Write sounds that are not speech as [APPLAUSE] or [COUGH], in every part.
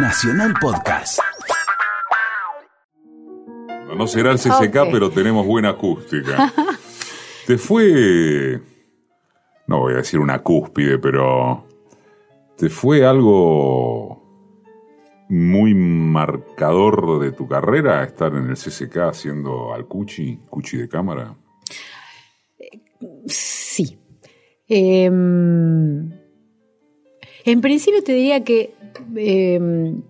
Nacional Podcast. No será el CCK, pero tenemos buena acústica. [LAUGHS] Te fue. No voy a decir una cúspide, pero. ¿Te fue algo muy marcador de tu carrera estar en el CCK haciendo al cuchi, cuchi de cámara? Sí. Em, en principio te diría que, em,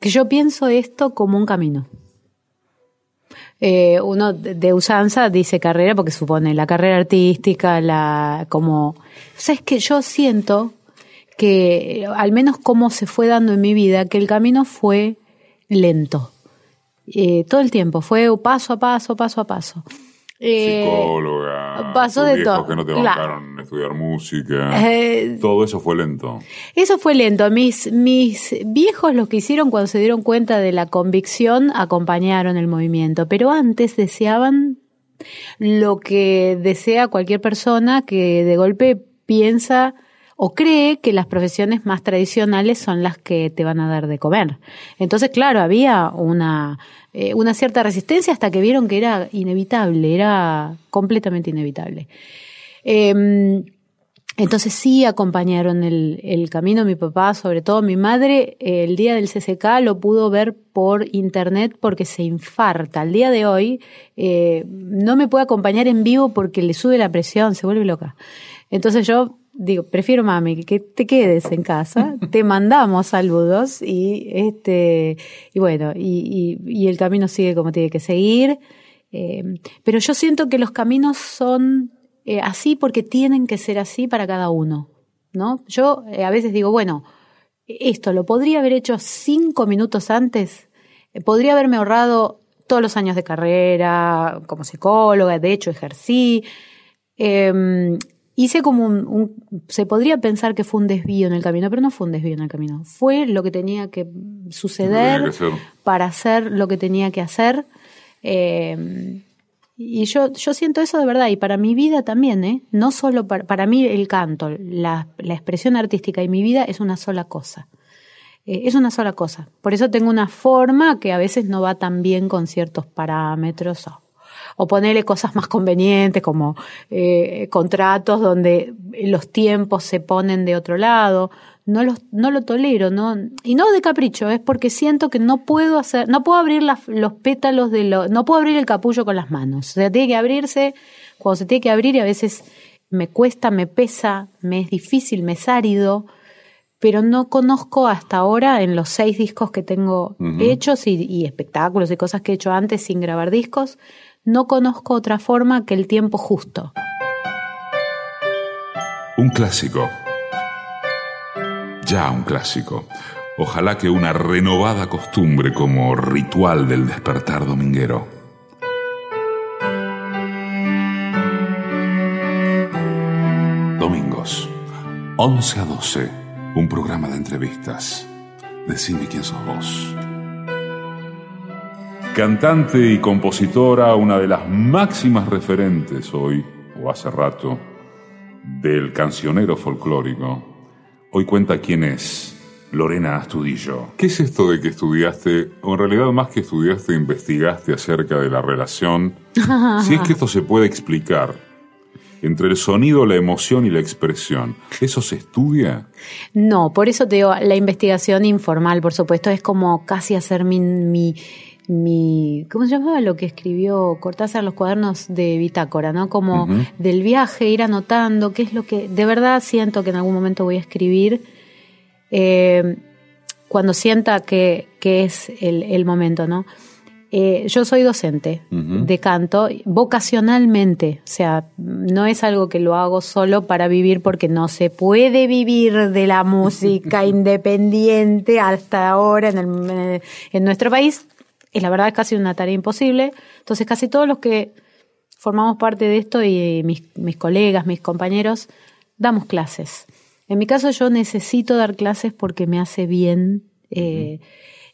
que yo pienso esto como un camino. Eh, uno de usanza dice carrera porque supone la carrera artística, la como... ¿Sabes que Yo siento que, al menos como se fue dando en mi vida, que el camino fue lento. Eh, todo el tiempo, fue paso a paso, paso a paso. Eh, Psicóloga. pasó de viejos todo, que no te claro. bancaron estudiar música. Eh, Todo eso fue lento. Eso fue lento. Mis, mis viejos lo que hicieron cuando se dieron cuenta de la convicción acompañaron el movimiento, pero antes deseaban lo que desea cualquier persona que de golpe piensa o cree que las profesiones más tradicionales son las que te van a dar de comer. Entonces, claro, había una, eh, una cierta resistencia hasta que vieron que era inevitable, era completamente inevitable. Em, entonces sí acompañaron el, el camino, mi papá, sobre todo mi madre, el día del CCK lo pudo ver por internet porque se infarta. Al día de hoy eh, no me puede acompañar en vivo porque le sube la presión, se vuelve loca. Entonces yo digo, prefiero mami que te quedes en casa, [LAUGHS] te mandamos saludos y este y bueno, y, y- y el camino sigue como tiene que seguir. Eh, pero yo siento que los caminos son eh, así porque tienen que ser así para cada uno, ¿no? Yo eh, a veces digo, bueno, esto lo podría haber hecho cinco minutos antes, podría haberme ahorrado todos los años de carrera como psicóloga, de hecho ejercí. Hice como un, un- se podría pensar que fue un desvío en el camino, pero no fue un desvío en el camino. Fue lo que tenía que suceder Tenía que ser. para hacer lo que tenía que hacer. Eh, y yo, yo siento eso de verdad, y para mi vida también, ¿eh? No solo para, para mí el canto, la, la expresión artística y mi vida es una sola cosa. Eh, es una sola cosa. Por eso tengo una forma que a veces no va tan bien con ciertos parámetros o ponerle cosas más convenientes como eh, contratos donde los tiempos se ponen de otro lado. No, los, no lo tolero, no, y no de capricho, es porque siento que no puedo hacer, no puedo abrir las- los pétalos de lo, no puedo abrir el capullo con las manos. O sea, tiene que abrirse cuando se tiene que abrir y a veces me cuesta, me pesa, me es difícil, me es árido pero no conozco hasta ahora en los seis discos que tengo hechos y, y espectáculos y cosas que he hecho antes sin grabar discos, no conozco otra forma que el tiempo justo. Un clásico. Ya un clásico. Ojalá que una renovada costumbre como ritual del despertar dominguero. Domingos, 11 a 12, un programa de entrevistas. Decime quién sos vos. Cantante y compositora, una de las máximas referentes hoy, o hace rato, del cancionero folclórico. Hoy cuenta quién es Lorena Astudillo. ¿Qué es esto de que estudiaste, o en realidad más que estudiaste, investigaste acerca de la relación? [LAUGHS] si es que esto se puede explicar entre el sonido, la emoción y la expresión. ¿Eso se estudia? No, por eso te digo, la investigación informal, por supuesto, es como casi hacer mi, mi, mi ¿cómo se llamaba lo que escribió Cortázar los cuadernos de bitácora, ¿no? Como del viaje, ir anotando qué es lo que de verdad siento que en algún momento voy a escribir. eh, cuando sienta que, que es el, el momento, ¿no? Eh, yo soy docente de canto vocacionalmente, o sea, no es algo que lo hago solo para vivir porque no se puede vivir de la música [LAUGHS] independiente hasta ahora en, el- en nuestro país. Y la verdad es casi una tarea imposible. Entonces casi todos los que formamos parte de esto y mis, mis colegas, mis compañeros, damos clases. En mi caso yo necesito dar clases porque me hace bien. eh,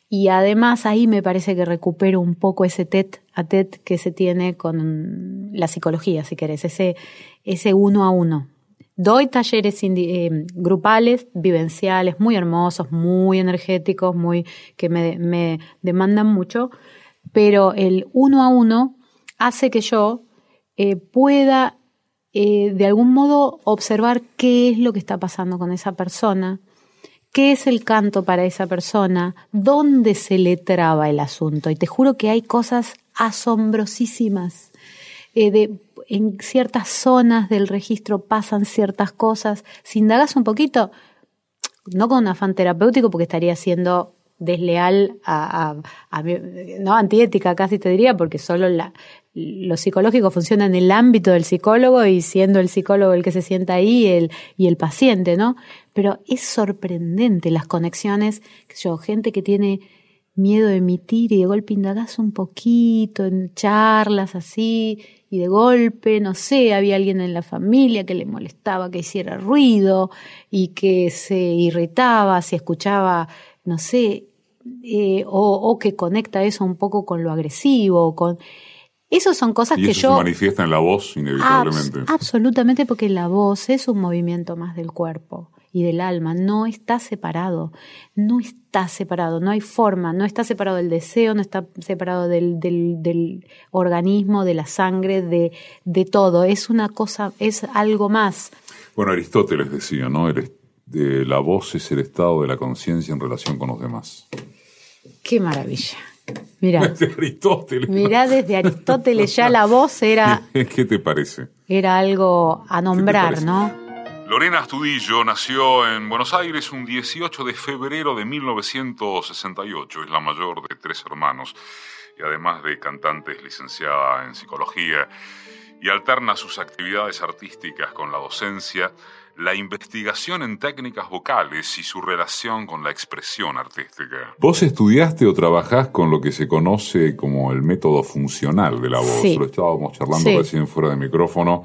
y además ahí me parece que recupero un poco ese tet a tet que se tiene con la psicología, si querés, ese, ese uno a uno. Doy talleres eh, grupales, vivenciales, muy hermosos, muy energéticos, muy que me, demandan mucho, pero el uno a uno hace que yo eh, pueda eh, de algún modo observar qué es lo que está pasando con esa persona, qué es el canto para esa persona, dónde se le traba el asunto. Y te juro que hay cosas asombrosísimas. De, en ciertas zonas del registro pasan ciertas cosas. Si indagas un poquito, no con un afán terapéutico, porque estaría siendo desleal a, no antiética casi te diría porque solo la, lo psicológico funciona en el ámbito del psicólogo y siendo el psicólogo el que se sienta ahí y el paciente, ¿no? Pero es sorprendente las conexiones, que yo, gente que tiene miedo de emitir y de golpe indagas un poquito en charlas así y de golpe, no sé, había alguien en la familia que le molestaba que hiciera ruido y que se irritaba si escuchaba, no sé, eh, o, o, que conecta eso un poco con lo agresivo, con esas son cosas que yo... se manifiesta en la voz, inevitablemente. absolutamente, porque la voz es un movimiento más del cuerpo y del alma, no está separado, no está separado, no hay forma, no está separado del deseo, no está separado del, del, organismo, de la sangre, de, de, todo, es una cosa, es algo más. Bueno, Aristóteles decía, ¿no? de, la voz es el estado de la conciencia en relación con los demás. Qué maravilla. Mira, [LAUGHS] desde Aristóteles. Mira, desde Aristóteles ya [LAUGHS] la voz era. ¿Qué te parece? Era algo a nombrar, ¿no? Lorena Astudillo nació en Buenos Aires un 18 de febrero de 1968. Es la mayor de tres hermanos y además de cantante es licenciada en psicología y alterna sus actividades artísticas con la docencia la investigación en técnicas vocales y su relación con la expresión artística. ¿Vos estudiaste o trabajás con lo que se conoce como el método funcional de la voz? Lo estábamos charlando recién fuera de micrófono.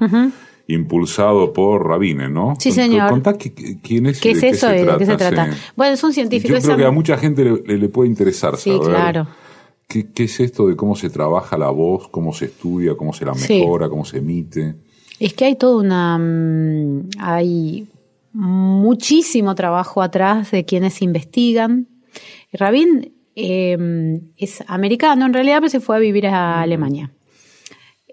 Impulsado por Rabine, ¿no? Sí, señor. Contá quién es. ¿Qué es eso? ¿De qué se trata? Bueno, es un científico. Yo creo que a mucha gente le, puede interesar sí, claro. ¿Qué, es esto de cómo se trabaja la voz, cómo se estudia, cómo se la mejora, cómo se emite? Es que hay toda una... Mm, hay muchísimo trabajo atrás de quienes investigan. Rabin em, es americano en realidad, pero se fue a vivir a Alemania.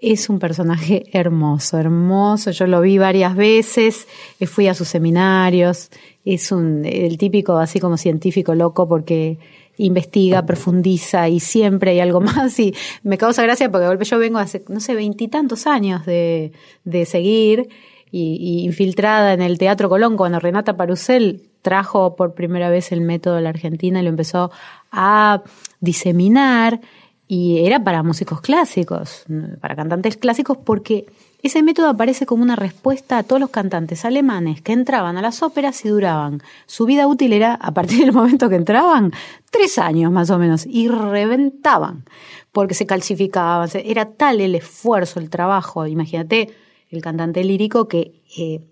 Es un personaje hermoso, hermoso. Yo lo vi varias veces, eh, fui a sus seminarios. Es un, el típico así como científico loco porque investiga, profundiza y siempre hay algo [LAUGHS] más y me causa gracia porque golpe yo vengo hace, no sé, veintitantos años de, de seguir y, infiltrada en el Teatro Colón cuando Renata Parusel trajo por primera vez el método a la Argentina y lo empezó a diseminar y era para músicos clásicos, para cantantes clásicos porque ese método aparece como una respuesta a todos los cantantes alemanes que entraban a las óperas y duraban. Su vida útil era, a partir del momento que entraban, tres años más o menos, y reventaban, porque se calcificaban. Era tal el esfuerzo, el trabajo. Imagínate el cantante lírico que... Eh,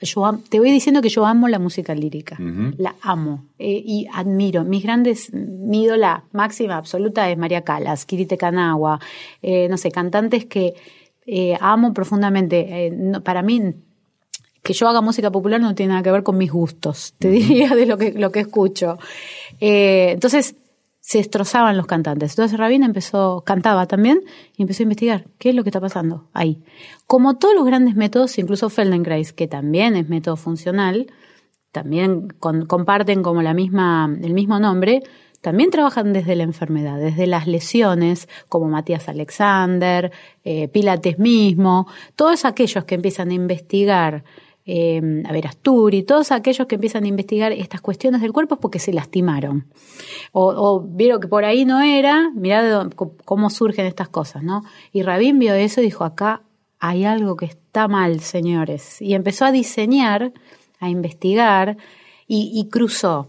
yo te voy diciendo que yo amo la música lírica, la amo eh, y admiro. Mis grandes, mi ídola máxima absoluta es María Calas, Kirite Kanawa, eh, no sé, cantantes que eh, amo profundamente. Para mí, que yo haga música popular no tiene nada que ver con mis gustos, te diría de lo que, lo que escucho. Entonces, se destrozaban los cantantes. Entonces Rabin empezó, cantaba también, y empezó a investigar qué es lo que está pasando ahí. Como todos los grandes métodos, incluso Feldenkrais, que también es método funcional, también comparten como la misma, el mismo nombre, también trabajan desde la enfermedad, desde las lesiones, como Matías Alexander, eh, Pilates mismo, todos aquellos que empiezan a investigar, eh, a ver, Asturi, todos aquellos que empiezan a investigar estas cuestiones del cuerpo es porque se lastimaron. O, vieron que por ahí no era, mirá cómo surgen estas cosas, ¿no? Y Rabín vio eso y dijo, acá hay algo que está mal, señores. Y empezó a diseñar, a investigar y cruzó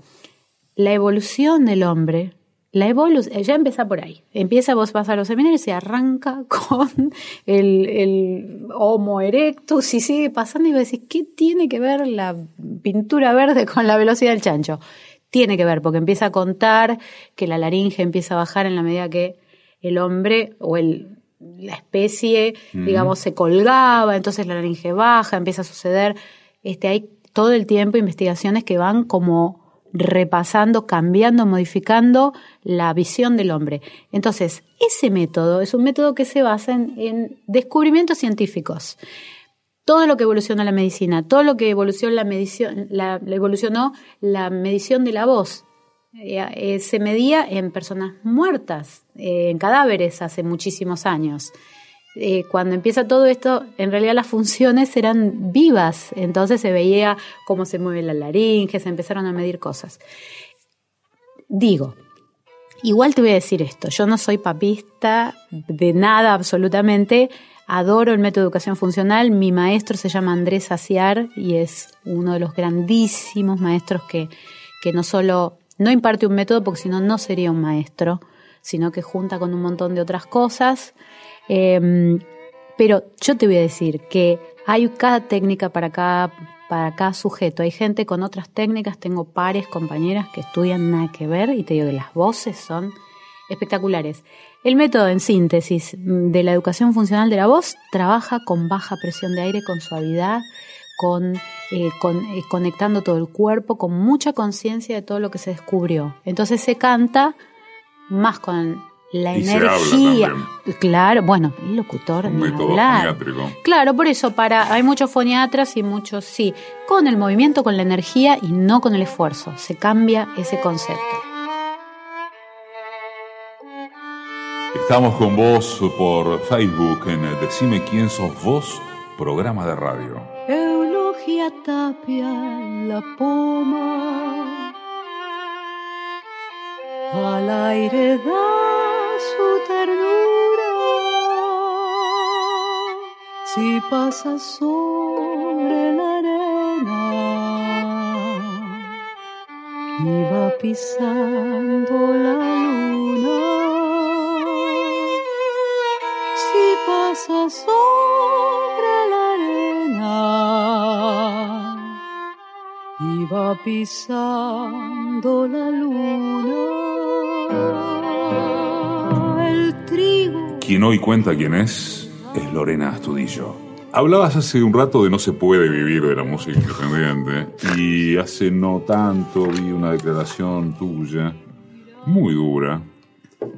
la evolución del hombre, la evolución, ya empieza por ahí. Empieza, vos vas a los seminarios y se arranca [LAUGHS] con el, el, Homo erectus y sigue pasando y vos decís, ¿qué tiene que ver la pintura verde con la velocidad del chancho? Tiene que ver, porque empieza a contar que la laringe empieza a bajar en la medida que el hombre o el, la especie, digamos, se colgaba, entonces la laringe baja, empieza a suceder este, hay todo el tiempo investigaciones que van como repasando, cambiando, modificando la visión del hombre. Entonces, ese método es un método que se basa en, descubrimientos científicos. Todo lo que evoluciona la medicina, todo lo que evolucionó la, medición, la, evolucionó la medición de la voz, eh, eh, se medía en personas muertas, eh, en cadáveres hace muchísimos años. Eh, cuando empieza todo esto, en realidad las funciones eran vivas, entonces se veía cómo se mueve la laringe, se empezaron a medir cosas. Digo, igual te voy a decir esto, yo no soy papista de nada absolutamente, adoro el método de educación funcional, mi maestro se llama Andrés Aciar y es uno de los grandísimos maestros que, que no solo no imparte un método, porque si no, no sería un maestro, sino que junta con un montón de otras cosas. Em, pero yo te voy a decir que hay cada técnica para cada, para cada sujeto. Hay gente con otras técnicas, tengo pares, compañeras que estudian nada que ver y te digo que las voces son espectaculares. El método en síntesis de la educación funcional de la voz trabaja con baja presión de aire, con suavidad, con, eh, eh, conectando todo el cuerpo, con mucha conciencia de todo lo que se descubrió. Entonces se canta más con la energía. claro, bueno, el locutor Un método foniátrico. Claro, por eso para hay muchos foniatras y muchos sí, con el movimiento, con la energía y no con el esfuerzo. Se cambia ese concepto. Estamos con vos por Facebook en Decime quién sos vos, programa de radio. Eulogia Tapia, la poma, al aire da su ternura. Si pasa sobre la arena y va pisando la luna. Si pasa sobre la arena y va pisando la luna. Quien hoy cuenta quién es es Lorena Astudillo. Hablabas hace un rato de no se puede vivir de la música independiente y hace no tanto vi una declaración tuya muy dura.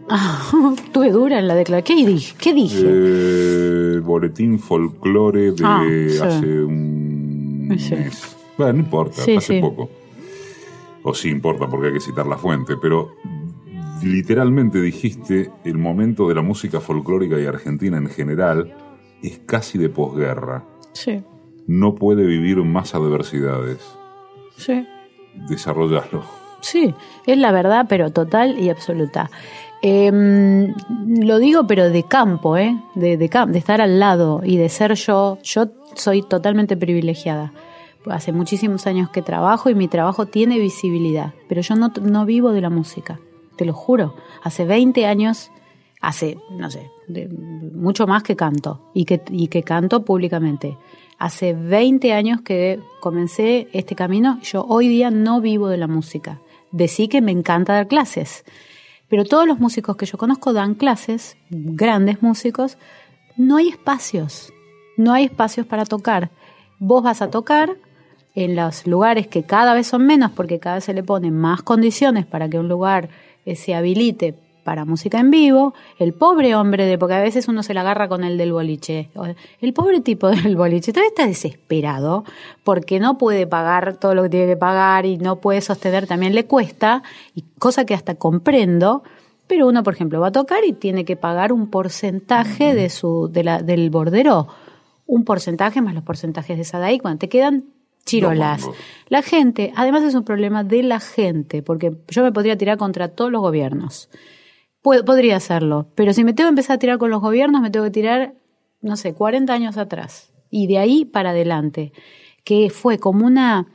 Ah, [LAUGHS] tuve dura en la declaración. ¿Qué dije? ¿Qué dije? Eh, boletín folclore de ah, hace un mes. Bueno, no importa, hace poco. O sí importa porque hay que citar la fuente, pero literalmente dijiste, el momento de la música folclórica y argentina en general es casi de posguerra. Sí. No puede vivir más adversidades. Sí. Desarrollarlo. Sí, es la verdad, pero total y absoluta. Em, lo digo, pero de campo, ¿eh? De, de, de estar al lado y de ser yo. Yo soy totalmente privilegiada hace muchísimos años que trabajo y mi trabajo tiene visibilidad, pero yo no, no, vivo de la música te lo juro. Hace 20 años, hace, no sé, mucho más que canto y que, y que canto públicamente. Hace 20 años que comencé este camino, yo hoy día no vivo de la música. Decí que me encanta dar clases, pero todos los músicos que yo conozco dan clases, grandes músicos, no hay espacios, no hay espacios para tocar. Vos vas a tocar en los lugares que cada vez son menos porque cada vez se le ponen más condiciones para que un lugar se habilite para música en vivo, el pobre hombre de, porque a veces uno se la agarra con el del boliche, el pobre tipo [LAUGHS] del boliche todavía está desesperado porque no puede pagar todo lo que tiene que pagar y no puede sostener, también le cuesta, y cosa que hasta comprendo, pero uno, por ejemplo, va a tocar y tiene que pagar un porcentaje de su, del bordero, un porcentaje más los porcentajes de Sadai, cuando te quedan chirolas. La gente, además es un problema de la gente, porque yo me podría tirar contra todos los gobiernos. podría hacerlo, pero si me tengo que empezar a tirar con los gobiernos, me tengo que tirar, no sé, 40 años atrás. Y de ahí para adelante, que fue como una,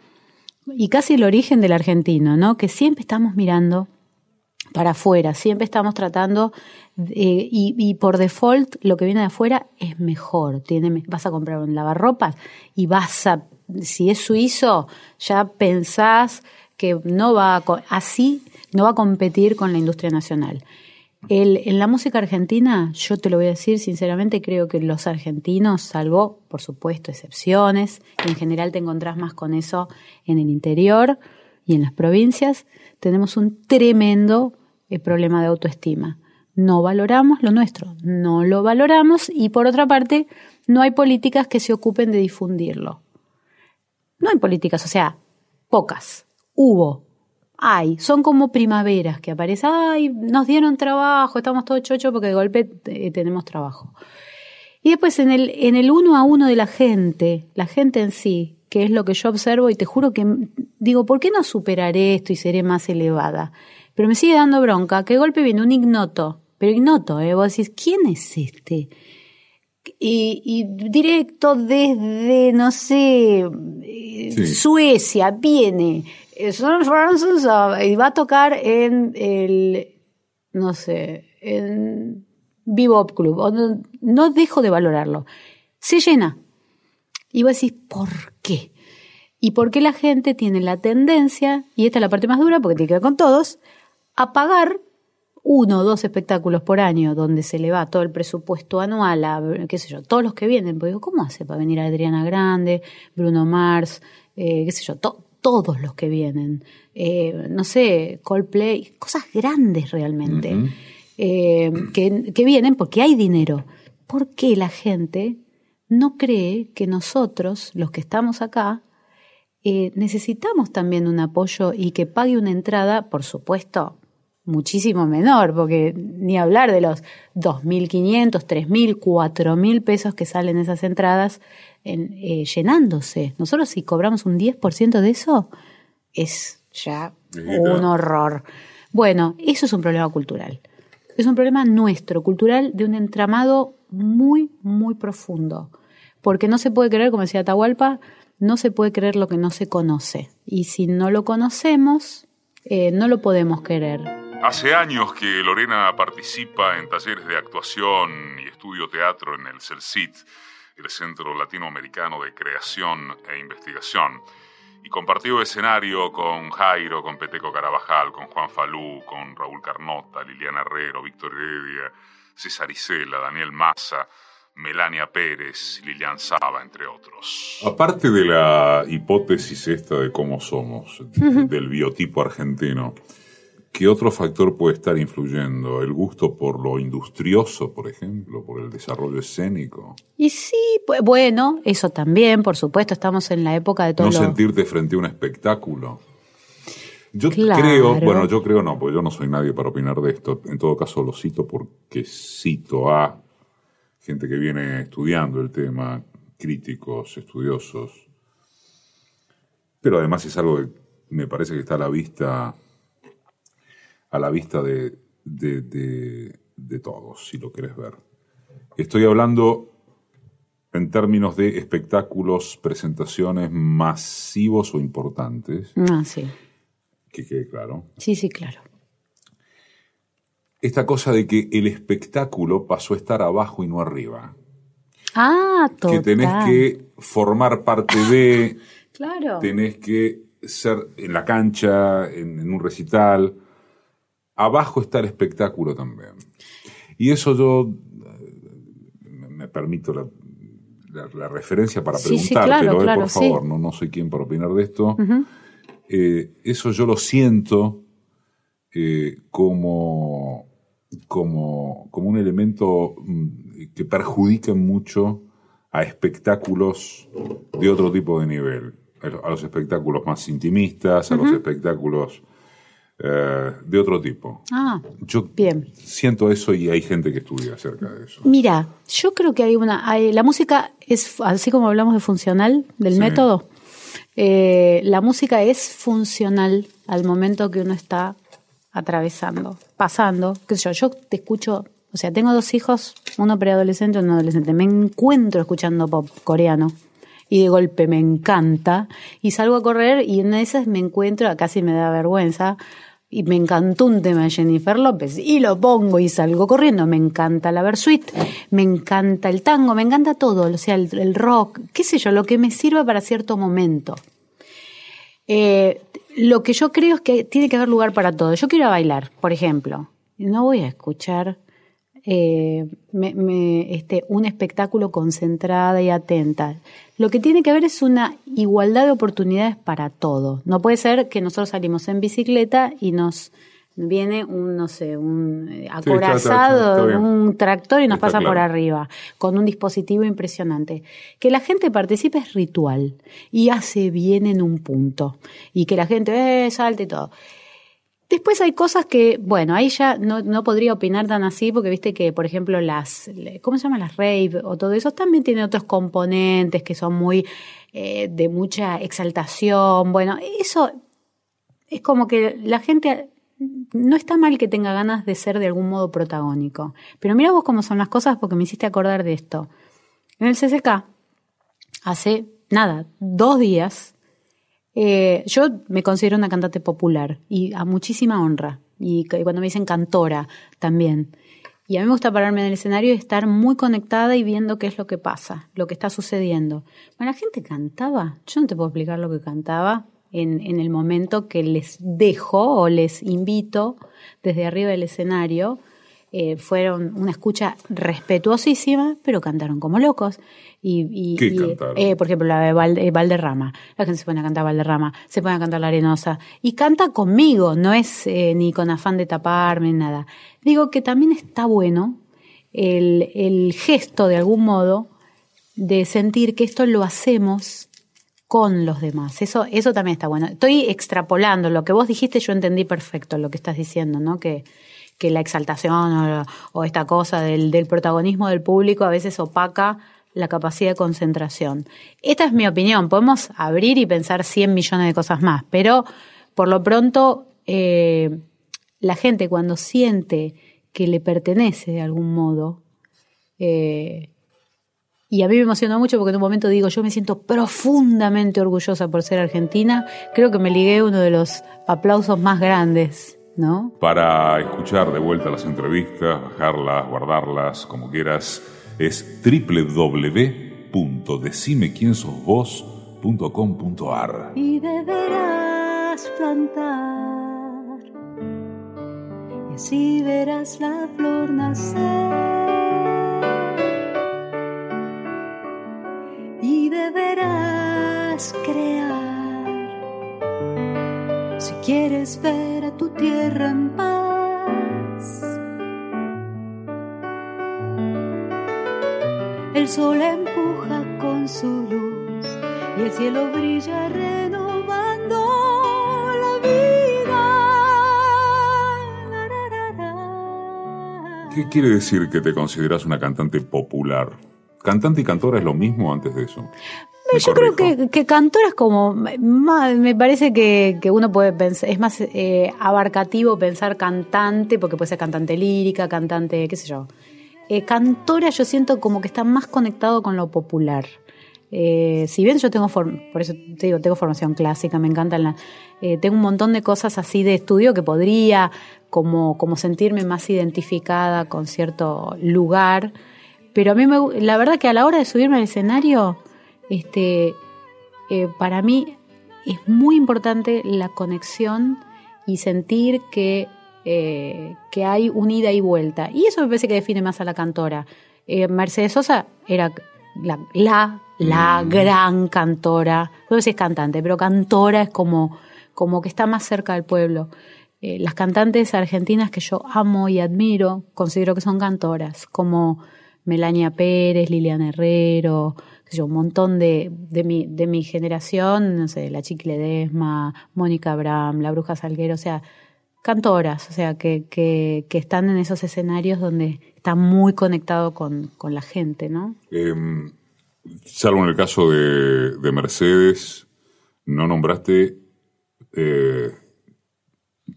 y casi el origen del argentino, ¿no? Que siempre estamos mirando para afuera, siempre estamos tratando, eh, y, por default lo que viene de afuera es mejor. Tiene, vas a comprar un lavarropas y vas a si es suizo, ya pensás que no va a, así no va a competir con la industria nacional. En la música argentina, yo te lo voy a decir sinceramente, creo que los argentinos, salvo, por supuesto, excepciones, en general te encontrás más con eso en el interior y en las provincias, tenemos un tremendo eh, problema de autoestima. No valoramos lo nuestro, no lo valoramos y por otra parte, no hay políticas que se ocupen de difundirlo. No hay políticas, o sea, pocas. Hubo, hay, son como primaveras que aparecen, ay, nos dieron trabajo, estamos todos chochos porque de golpe eh, tenemos trabajo. Y después en el, en el uno a uno de la gente, la gente en sí, que es lo que yo observo y te juro que digo, ¿por qué no superaré esto y seré más elevada? Pero me sigue dando bronca, que golpe viene un ignoto, pero ignoto, ¿eh? vos decís, ¿quién es este? Y, y directo desde, no sé, eh, Suecia, viene y va a tocar en el, no sé, en Bebop Club. No, dejo de valorarlo. Se llena. Y vos decís, ¿por qué? Y por qué la gente tiene la tendencia, y esta es la parte más dura porque tiene que ver con todos, a pagar uno o dos espectáculos por año donde se le va todo el presupuesto anual a, qué sé yo, todos los que vienen. Porque digo, ¿cómo hace para venir Adriana Grande, Bruno Mars, eh, qué sé yo, todos los que vienen. Eh, no sé, Coldplay, cosas grandes realmente, eh, que, que, vienen porque hay dinero. ¿Por qué la gente no cree que nosotros, los que estamos acá, eh, necesitamos también un apoyo y que pague una entrada, por supuesto, muchísimo menor, porque ni hablar de los 2.500, 3.000, 4.000 pesos que salen esas entradas en, eh, llenándose. Nosotros si cobramos un 10% de eso, es ya un horror. Bueno, eso es un problema cultural. Es un problema nuestro, cultural, de un entramado muy, muy profundo. Porque no se puede creer, como decía Atahualpa, no se puede creer lo que no se conoce. Y si no lo conocemos, eh, no lo podemos querer. Hace años que Lorena participa en talleres de actuación y estudio teatro en el CELCIT, el Centro Latinoamericano de Creación e Investigación, y compartió escenario con Jairo, con Peteco Carabajal, con Juan Falú, con Raúl Carnota, Liliana Herrero, Víctor Heredia, César Isela, Daniel Massa, Melania Pérez, Lilian Saba, entre otros. Aparte de la hipótesis esta de cómo somos, [LAUGHS] del biotipo argentino, ¿Qué otro factor puede estar influyendo? ¿El gusto por lo industrioso, por ejemplo, por el desarrollo escénico? Y sí, pues, bueno, eso también, por supuesto, estamos en la época de todo. No sentirte frente a un espectáculo. Yo creo, bueno, yo creo no, porque yo no soy nadie para opinar de esto. En todo caso lo cito porque cito a gente que viene estudiando el tema, críticos, estudiosos. Pero además es algo que me parece que está a la vista a la vista de, de, todos, si lo querés ver. Estoy hablando en términos de espectáculos, presentaciones masivos o importantes. Ah, sí. Que quede claro. Sí, sí, claro. Esta cosa de que el espectáculo pasó a estar abajo y no arriba. Ah, total. Que tenés que formar parte de. [LAUGHS] claro. Tenés que ser en la cancha, en un recital abajo está el espectáculo también. Y eso yo eh, me permito la, referencia para preguntártelo, eh, por favor, no, no soy quien para opinar de esto. Eh, eso yo lo siento como, como, como un elemento mm, que perjudica mucho a espectáculos de otro tipo de nivel, a los espectáculos más intimistas, a los espectáculos eh, de otro tipo. Ah, yo bien. siento eso y hay gente que estudia acerca de eso. Mira, yo creo que hay una... la música es, así como hablamos de funcional, del método, eh, la música es funcional al momento que uno está atravesando, pasando. Qué sé yo, yo te escucho, o sea, tengo dos hijos, uno preadolescente y uno adolescente. Me encuentro escuchando pop coreano y de golpe me encanta y salgo a correr y en esas me encuentro, casi me da vergüenza, y me encantó un tema de Jennifer López y lo pongo y salgo corriendo. Me encanta la Versuit, me encanta el tango, me encanta todo, o sea, el, rock, qué sé yo, lo que me sirva para cierto momento. Eh, lo que yo creo es que tiene que haber lugar para todo. Yo quiero bailar, por ejemplo. no voy a escuchar eh, me, este, un espectáculo concentrada y atenta. Lo que tiene que haber es una igualdad de oportunidades para todo. No puede ser que nosotros salimos en bicicleta y nos viene un, no sé, un eh, acorazado, un tractor y nos pasa por arriba, con un dispositivo impresionante. Que la gente participe es ritual y hace bien en un punto. Y que la gente eh, salte y todo. Después hay cosas que, bueno, ahí ya no, podría opinar tan así, porque viste que, por ejemplo, las, ¿cómo se llama? Las rave o todo eso también tiene otros componentes que son muy eh, de mucha exaltación. Bueno, eso es como que la gente no está mal que tenga ganas de ser de algún modo protagónico. Pero mira vos cómo son las cosas porque me hiciste acordar de esto. En el CCK, hace nada, dos días, eh, yo me considero una cantante popular y a muchísima honra. Y cuando me dicen cantora también. Y a mí me gusta pararme en el escenario y estar muy conectada y viendo qué es lo que pasa, lo que está sucediendo. Bueno, la gente cantaba. Yo no te puedo explicar lo que cantaba en, en el momento que les dejo o les invito desde arriba del escenario. Eh, fueron una escucha respetuosísima, pero cantaron como locos. Y, eh, por ejemplo, la de eh, Valderrama. La gente se pone a cantar Valderrama, se pone a cantar La Arenosa. Y canta conmigo, no es ni con afán de taparme, nada. Digo que también está bueno el, el gesto, de algún modo, de sentir que esto lo hacemos con los demás. Eso, eso también está bueno. Estoy extrapolando lo que vos dijiste, yo entendí perfecto lo que estás diciendo, ¿no? Que, que la exaltación o, esta cosa del, del, protagonismo del público a veces opaca la capacidad de concentración. Esta es mi opinión. Podemos abrir y pensar 100 millones de cosas más, pero por lo pronto eh, la gente cuando siente que le pertenece de algún modo, eh, y a mí me emocionó mucho porque en un momento digo, yo me siento profundamente orgullosa por ser argentina, creo que me ligué uno de los aplausos más grandes. ¿No? Para escuchar de vuelta las entrevistas, bajarlas, guardarlas, como quieras, es www.decimequiensosvos.com.ar. Y deberás plantar, y así verás la flor nacer. Y deberás crear, quieres ver a tu tierra en paz El sol empuja con su luz y el cielo brilla renovando la vida. ¿Qué quiere decir que te consideras una cantante popular? ¿Cantante y cantora es lo mismo antes de eso? Yo creo que, que, cantora es como, me parece que, uno puede pensar, es más eh, abarcativo pensar cantante, porque puede ser cantante lírica, cantante, qué sé yo, eh, cantora yo siento como que está más conectado con lo popular. Eh, si bien yo tengo, por eso te digo, tengo formación clásica, me encanta, la, eh, tengo un montón de cosas así de estudio que podría como, como sentirme más identificada con cierto lugar, pero a mí me, la verdad que a la hora de subirme al escenario, este, para mí es muy importante la conexión y sentir que eh, que hay un ida y vuelta. Y eso me parece que define más a la cantora. Eh, Mercedes Sosa era la, la, la mm. gran cantora. No sé si es cantante, pero cantora es como, como que está más cerca del pueblo. Eh, las cantantes argentinas que yo amo y admiro, considero que son cantoras, como Melania Pérez, Liliana Herrero, yo, un montón de, de, mi, de mi generación, no sé, la Chicle Desma, Mónica Abraham, la Bruja Salguero, o sea, cantoras, o sea, que, que, que, están en esos escenarios donde está muy conectado con, con la gente, ¿no? Em, salvo en el caso de, de Mercedes, no nombraste eh,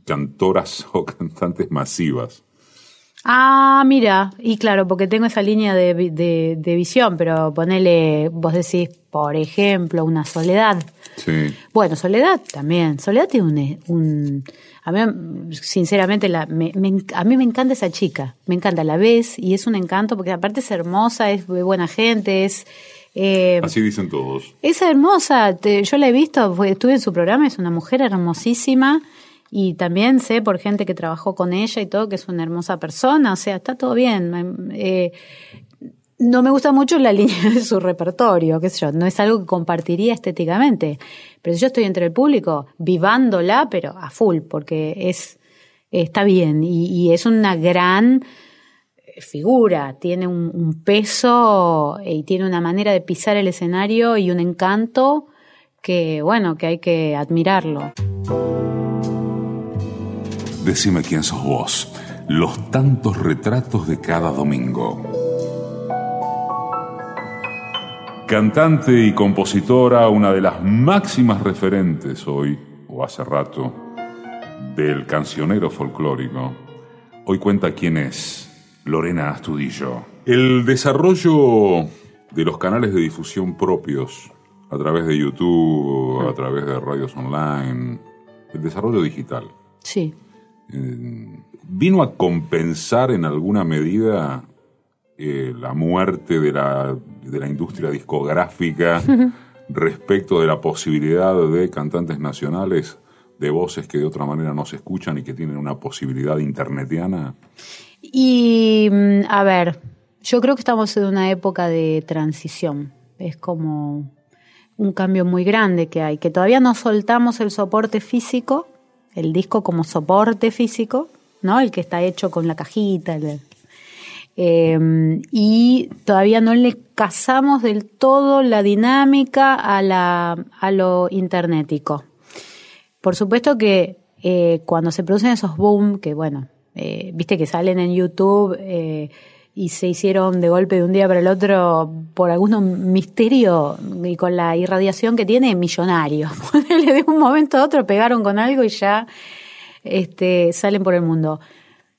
cantoras [LAUGHS] o cantantes masivas. Ah, mira, y claro, porque tengo esa línea de, de, de visión, pero ponele, vos decís, por ejemplo, una soledad. Sí. Bueno, Soledad también. Soledad tiene un, un a mí, sinceramente, la, me, a mí me encanta esa chica. Me encanta, la ves y es un encanto porque aparte es hermosa, es buena gente, es... Eh, Así dicen todos. Es hermosa, yo la he visto, estuve en su programa, es una mujer hermosísima y también sé por gente que trabajó con ella y todo que es una hermosa persona, o sea, está todo bien. Eh, no me gusta mucho la [LAUGHS] línea de su repertorio, qué sé yo, no es algo que compartiría estéticamente, pero yo estoy entre el público, vivándola, pero a full, porque es, está bien y, es una gran figura, tiene un, un, peso y tiene una manera de pisar el escenario y un encanto que, bueno, que hay que admirarlo. Decime quién sos vos, los tantos retratos de cada domingo. Cantante y compositora, una de las máximas referentes hoy, o hace rato, del cancionero folclórico. Hoy cuenta quién es Lorena Astudillo. El desarrollo de los canales de difusión propios a través de YouTube, a través de radios online, el desarrollo digital. Sí. Eh, ¿Vino a compensar en alguna medida eh, la muerte de la, de la industria discográfica [LAUGHS] respecto de la posibilidad de cantantes nacionales, de voces que de otra manera no se escuchan y que tienen una posibilidad internetiana? Y, mm, a ver, yo creo que estamos en una época de transición. Es como un cambio muy grande que hay, que todavía no soltamos el soporte físico, el disco como soporte físico, ¿no? El que está hecho con la cajita. Em, y todavía no le casamos del todo la dinámica a, la, a lo internetico. Por supuesto que eh, cuando se producen esos boom, que bueno, eh, viste que salen en YouTube eh, y se hicieron de golpe de un día para el otro por algún misterio y con la irradiación que tiene millonario. [LAUGHS] de un momento a otro pegaron con algo y ya este, salen por el mundo.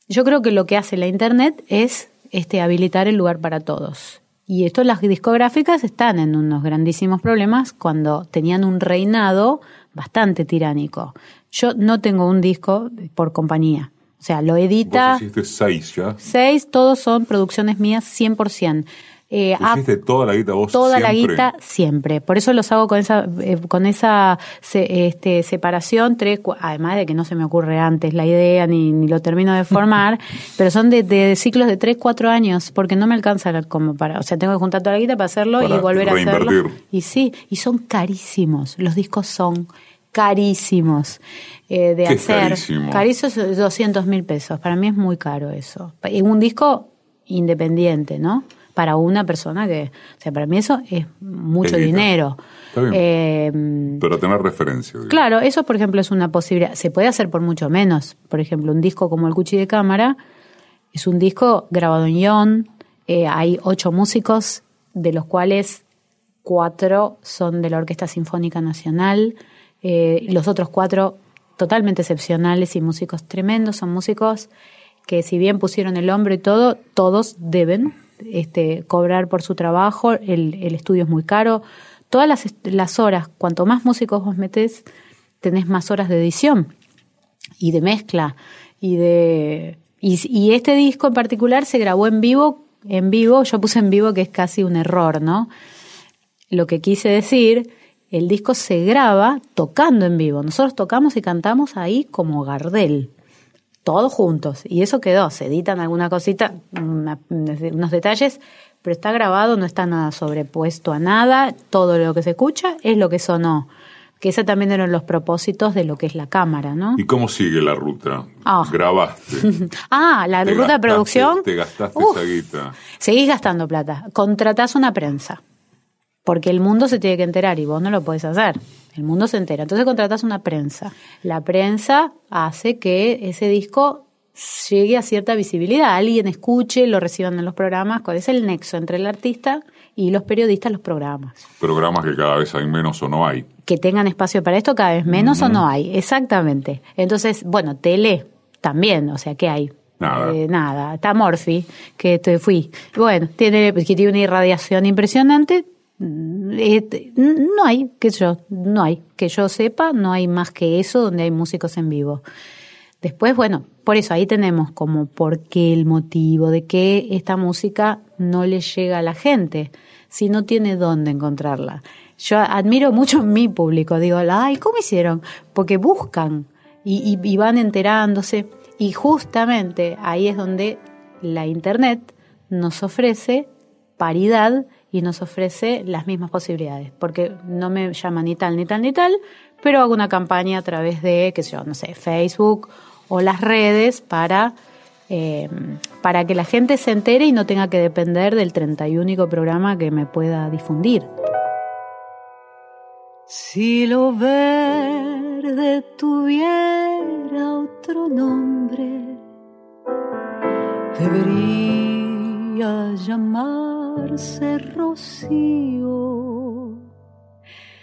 Yo creo que lo que hace la Internet es este, habilitar el lugar para todos. Y esto las discográficas están en unos grandísimos problemas cuando tenían un reinado bastante tiránico. Yo no tengo un disco por compañía. O sea, lo edita. ¿Vos seis ya? Seis, todos son producciones mías 100%. Eh, ¿Hiciste toda la guita vos Toda siempre? la guita siempre. Por eso los hago con esa, eh, con esa este, separación, tres, además de que no se me ocurre antes la idea ni, ni lo termino de formar, [LAUGHS] pero son de, de, ciclos de tres, cuatro años, porque no me alcanza como para, o sea, tengo que juntar toda la guita para hacerlo y volver a hacerlo. Y sí, y son carísimos. Los discos son carísimos eh, de ¿Qué hacer. Carísimo? Carísimos 200 mil pesos. Para mí es muy caro eso. Un disco independiente, ¿no? Para una persona que, o sea, para mí eso es mucho Es dinero. Está bien. Eh, Pero tener referencia. digamos. Claro, eso por ejemplo es una posibilidad. Se puede hacer por mucho menos. Por ejemplo, un disco como el Cuchi de Cámara es un disco grabado en ion. eh, hay ocho músicos, de los cuales cuatro son de la Orquesta Sinfónica Nacional. Eh, los otros cuatro totalmente excepcionales y músicos tremendos. Son músicos que si bien pusieron el hombro y todo, todos deben este, cobrar por su trabajo. El, estudio es muy caro. Todas las, horas, cuanto más músicos vos metés, tenés más horas de edición y de mezcla y de y este disco en particular se grabó en vivo en vivo yo puse en vivo que es casi un error no lo que quise decir el disco se graba tocando en vivo nosotros tocamos y cantamos ahí como Gardel todos juntos y eso quedó se editan alguna cosita una- unos detalles pero está grabado no está nada sobrepuesto a nada todo lo que se escucha es lo que sonó que ese también eran los propósitos de lo que es la cámara, ¿no? ¿Y cómo sigue la ruta? Ah. Grabaste. [LAUGHS] Ah, la ruta de producción. Te gastaste Uf, esa guita. Seguís gastando plata. Contratás una prensa. Porque el mundo se tiene que enterar y vos no lo podés hacer. El mundo se entera. Entonces contratás una prensa. La prensa hace que ese disco llegue a cierta visibilidad. Alguien escuche, lo reciban en los programas. ¿Cuál es el nexo entre el artista y los periodistas los programas? Programas que cada vez hay menos o no hay. que tengan espacio para esto cada vez menos o no hay. Exactamente. Entonces, bueno, tele también, o sea, ¿qué hay? Nada. Eh, nada. Está Morphy, que te fui. Bueno, tiene, que tiene una irradiación impresionante. Eh, no hay, que yo, no hay. Que yo sepa, no hay más que eso donde hay músicos en vivo. Después, bueno, por eso ahí tenemos como por qué el motivo de que esta música no le llega a la gente, si no tiene dónde encontrarla. Yo admiro mucho a mi público, digo, ay, ¿cómo hicieron? Porque buscan. y, y van enterándose. Y justamente ahí es donde la Internet nos ofrece paridad y nos ofrece las mismas posibilidades, porque no me llama ni tal, ni tal, ni tal, pero hago una campaña a través de, qué sé yo, no sé, Facebook o las redes para, eh, para que la gente se entere y no tenga que depender del 31 programa que me pueda difundir. Si lo verde tuviera otro nombre, debería rocío.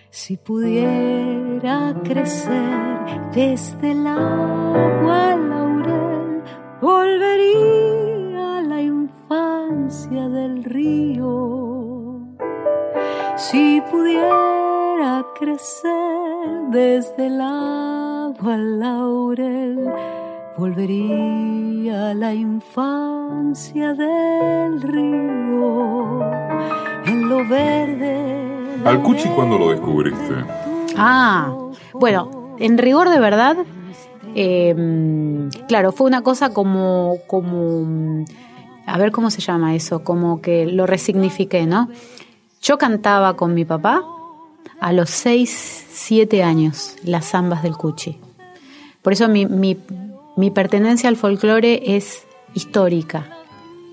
Si pudiera crecer desde el agua laurel, volvería a la infancia del río. Si pudiera crecer desde el agua laurel, volvería a la infancia del río, en lo verde. ¿Al Cuchi cuándo lo descubriste? Ah, bueno, en rigor de verdad, eh, claro, fue una cosa como, como, a ver cómo se llama eso, como que lo resignifiqué, ¿no? Yo cantaba con mi papá a los 6, 7 años las zambas del Cuchi. Por eso mi, mi, mi pertenencia al folclore es histórica,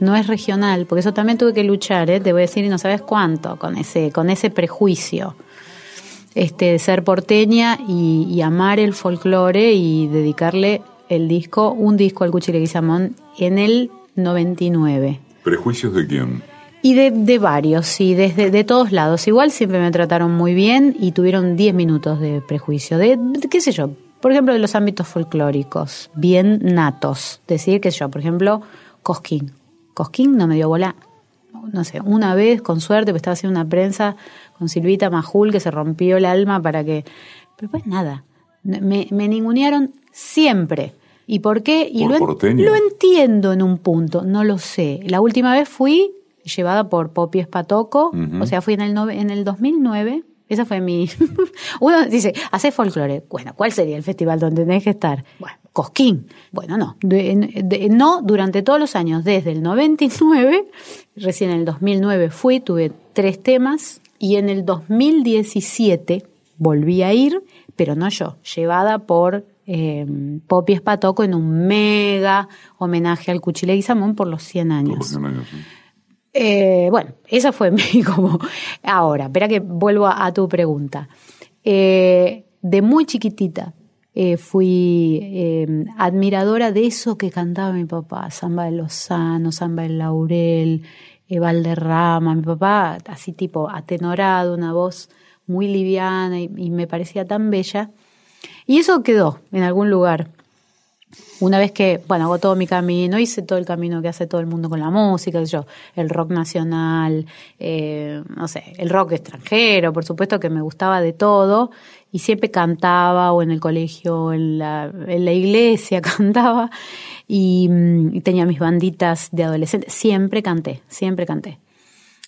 no es regional, porque eso también tuve que luchar, ¿eh? te voy a decir, y no sabes cuánto, con ese, con ese prejuicio. Este, de ser porteña y, y amar el folclore y dedicarle el disco, un disco al Cuchi Leguizamón en el 99. ¿Prejuicios de quién? Y de, de varios, sí, desde de todos lados. Igual siempre me trataron muy bien y tuvieron 10 minutos de prejuicio. De, de, qué sé yo, por ejemplo, de los ámbitos folclóricos, bien natos. Decir, sé yo, por ejemplo, Cosquín. Cosquín no me dio bola, no sé, una vez, con suerte, pues estaba haciendo una prensa con Silvita Majul que se rompió el alma para que... Pero pues nada, me, me ningunearon siempre. ¿Y por qué? Y ¿Por lo, entiendo en un punto, no lo sé. La última vez fui llevada por Popi Espatoco, o sea, fui en el, en el 2009. Esa fue mi... [LAUGHS] Uno dice, hace folclore. Bueno, ¿cuál sería el festival donde tenés que estar? Bueno, Cosquín. Bueno, no. De- no durante todos los años, desde el 99, recién en el 2009 fui, tuve tres temas, y en el 2017 volví a ir, pero no yo, llevada por eh, Popi Espatoco en un mega homenaje al Cuchile Guizamón por los 100 años. Por cien años, sí. Eh, bueno, esa fue [LAUGHS] mi como. Ahora, espera que vuelvo a, tu pregunta. Eh, de muy chiquitita eh, fui admiradora de eso que cantaba mi papá: Samba de Lozano, Samba del Laurel, Valderrama. Mi papá, así tipo atenorado, una voz muy liviana y me parecía tan bella. Y eso quedó en algún lugar. Una vez que, bueno, hago todo mi camino, hice todo el camino que hace todo el mundo con la música, yo, el rock nacional, eh, no sé, el rock extranjero, por supuesto que me gustaba de todo, y siempre cantaba, o en el colegio, en la, en la iglesia [LAUGHS] cantaba, y, mm, y tenía mis banditas de adolescente, siempre canté, siempre canté.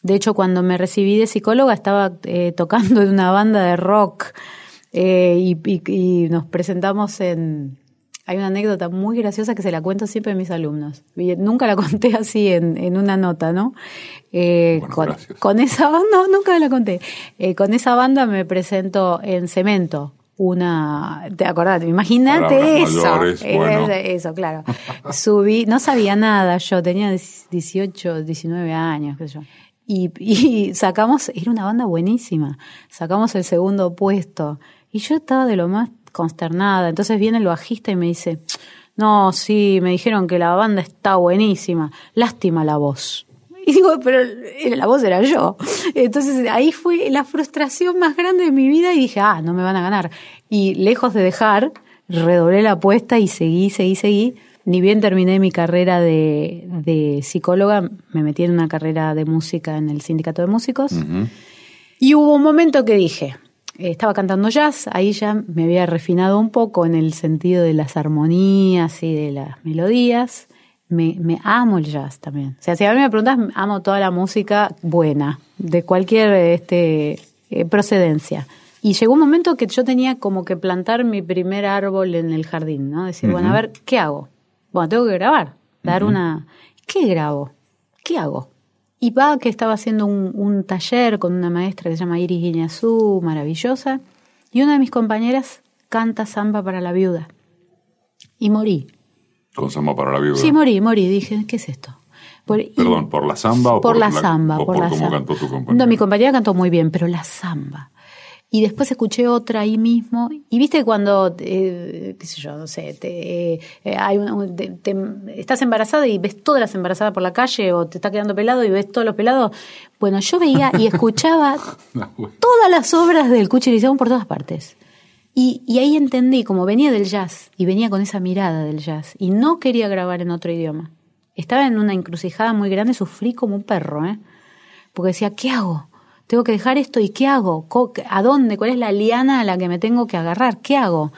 De hecho, cuando me recibí de psicóloga estaba eh, tocando en una banda de rock eh, y- y nos presentamos en... Hay una anécdota muy graciosa que se la cuento siempre a mis alumnos. Y nunca la [LAUGHS] conté así en, en una nota, ¿no? Eh, Bueno, con, esa banda, [LAUGHS] no, nunca la conté. Eh, con esa banda me presento en Cemento. Una, te acordás, imagínate eso. mayores, Eh, bueno. Eso, claro. Subí, no sabía nada, yo tenía 18, 19 años, qué sé yo. Y, y sacamos, era una banda buenísima, sacamos el segundo puesto. Y yo estaba de lo más consternada. Entonces viene el bajista y me dice, no, sí, me dijeron que la banda está buenísima, lástima la voz. Y digo, pero la voz era yo. Entonces ahí fue la frustración más grande de mi vida y dije, ah, no me van a ganar. Y lejos de dejar, redoblé la apuesta y seguí, seguí, seguí. Ni bien terminé mi carrera de, de psicóloga, me metí en una carrera de música en el sindicato de músicos. Y hubo un momento que dije, eh, estaba cantando jazz, ahí ya me había refinado un poco en el sentido de las armonías y de las melodías. Me, me amo el jazz también. O sea, si a mí me preguntas, amo toda la música buena, de cualquier este, eh, procedencia. Y llegó un momento que yo tenía como que plantar mi primer árbol en el jardín, ¿no? Decir, bueno, a ver, ¿qué hago? Bueno, tengo que grabar, dar una... ¿Qué grabo? ¿Qué hago? Y va que estaba haciendo un, un, taller con una maestra que se llama Iris Guiñazú, maravillosa, y una de mis compañeras canta samba para la viuda. Y morí. ¿Con samba para la viuda? Sí, morí, morí. Dije, ¿qué es esto? Perdón, ¿por la samba o por, la, samba? O por, la cómo samba. cantó tu compañera? No, mi compañera cantó muy bien, pero la samba. Y después escuché otra ahí mismo. Y viste cuando, eh, qué sé yo, no sé, te, eh, hay un, te, te, estás embarazada y ves todas las embarazadas por la calle o te está quedando pelado y ves todos los pelados. Bueno, yo veía y escuchaba [LAUGHS] todas las obras del Cuchi Leguizamón por todas partes. Y, y ahí entendí, como venía del jazz y venía con esa mirada del jazz y no quería grabar en otro idioma. Estaba en una encrucijada muy grande, sufrí como un perro, ¿eh? Porque decía, ¿qué hago? Tengo que dejar esto y ¿qué hago? ¿A dónde? ¿Cuál es la liana a la que me tengo que agarrar? ¿Qué hago?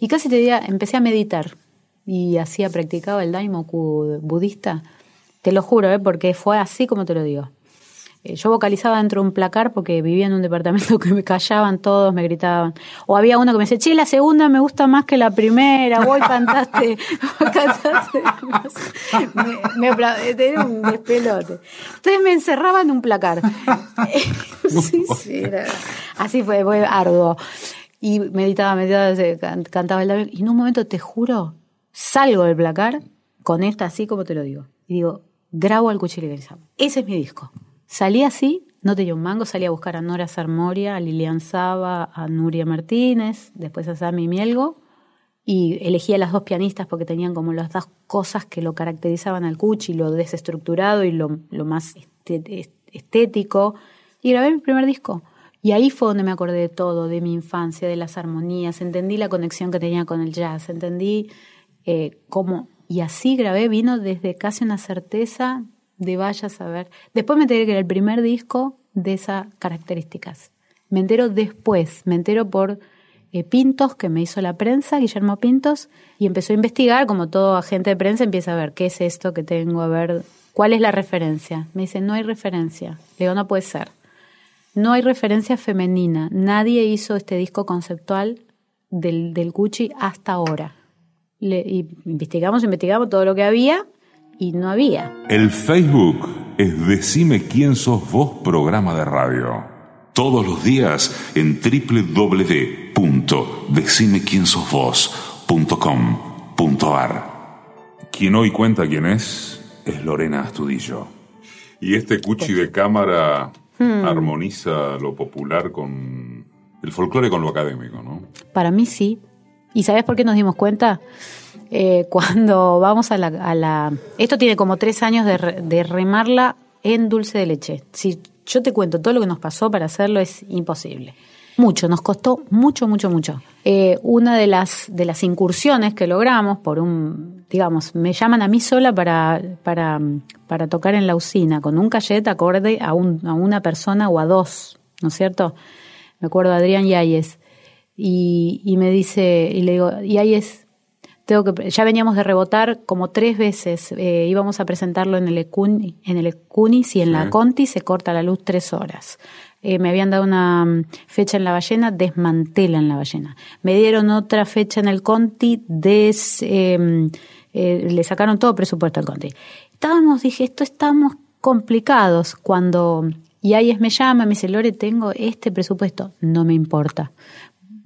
Y casi te diría, empecé a meditar y hacía, practicaba el Daimoku budista. Te lo juro, ¿eh? porque fue así como te lo digo. Yo vocalizaba dentro de un placar porque vivía en un departamento [LAUGHS] que me callaban todos, me gritaban. O había uno que me decía, che, la segunda me gusta más que la primera, vos cantaste, [LAUGHS] cantaste. [LAUGHS] Me, me tenía un despelote. Entonces me encerraba en un placar. sí, sí, era, así fue, fue arduo. Y meditaba, meditaba, cantaba el David. Y en un momento, te juro, salgo del placar con esta así como te lo digo. Y digo, grabo al cuchillo Ese es mi disco. Salí así, no tenía un mango, salí a buscar a Nora Sarmoria, a Lilian Saba, a Nuria Martínez, después a Sami Mielgo, y elegí a las dos pianistas porque tenían como las dos cosas que lo caracterizaban al Cuchi, lo desestructurado y lo, más estético, y grabé mi primer disco. Y ahí fue donde me acordé de todo, de mi infancia, de las armonías, entendí la conexión que tenía con el jazz, entendí eh, cómo... Y así grabé, vino desde casi una certeza de vaya a saber. Después me enteré que era el primer disco de esas características. Me entero después, me entero por eh, Pintos, que me hizo la prensa, Guillermo Pintos, y empezó a investigar, como todo agente de prensa empieza a ver qué es esto que tengo, a ver cuál es la referencia. Me dice, no hay referencia. Le digo, no puede ser. No hay referencia femenina. Nadie hizo este disco conceptual del, del Gucci hasta ahora. Le, investigamos, investigamos todo lo que había y no había. El Facebook es Decime quién sos vos programa de radio. Todos los días en www.decimequiensosvos.com.ar. Quien hoy cuenta quién es es Lorena Astudillo. Y este cuchi de cámara hmm. armoniza lo popular con el folclore con lo académico, ¿no? Para mí sí. ¿Y sabes por qué nos dimos cuenta? Eh, cuando vamos a la, Esto tiene como tres años de, de, remarla en dulce de leche. Si yo te cuento todo lo que nos pasó para hacerlo es imposible. Mucho, nos costó mucho, mucho, mucho. Eh, una de las, de las incursiones que logramos por un, digamos, me llaman a mí sola para, para, para tocar en la usina, con un cayet acorde a, a una persona o a dos, ¿no es cierto? Me acuerdo de Adrián Yáñez. Y, y me dice, y le digo, Yáñez, tengo que, ya veníamos de rebotar como tres veces. Eh, íbamos a presentarlo en el Ecuni, en el Ecunis y en la Conti se corta la luz tres horas. Eh, me habían dado una mm, fecha en la ballena, desmantelan la ballena. Me dieron otra fecha en el Conti, des, em, eh, le sacaron todo presupuesto al Conti. Estábamos, dije, esto estamos complicados cuando y ahí me llama, me dice, Lore, tengo este presupuesto. No me importa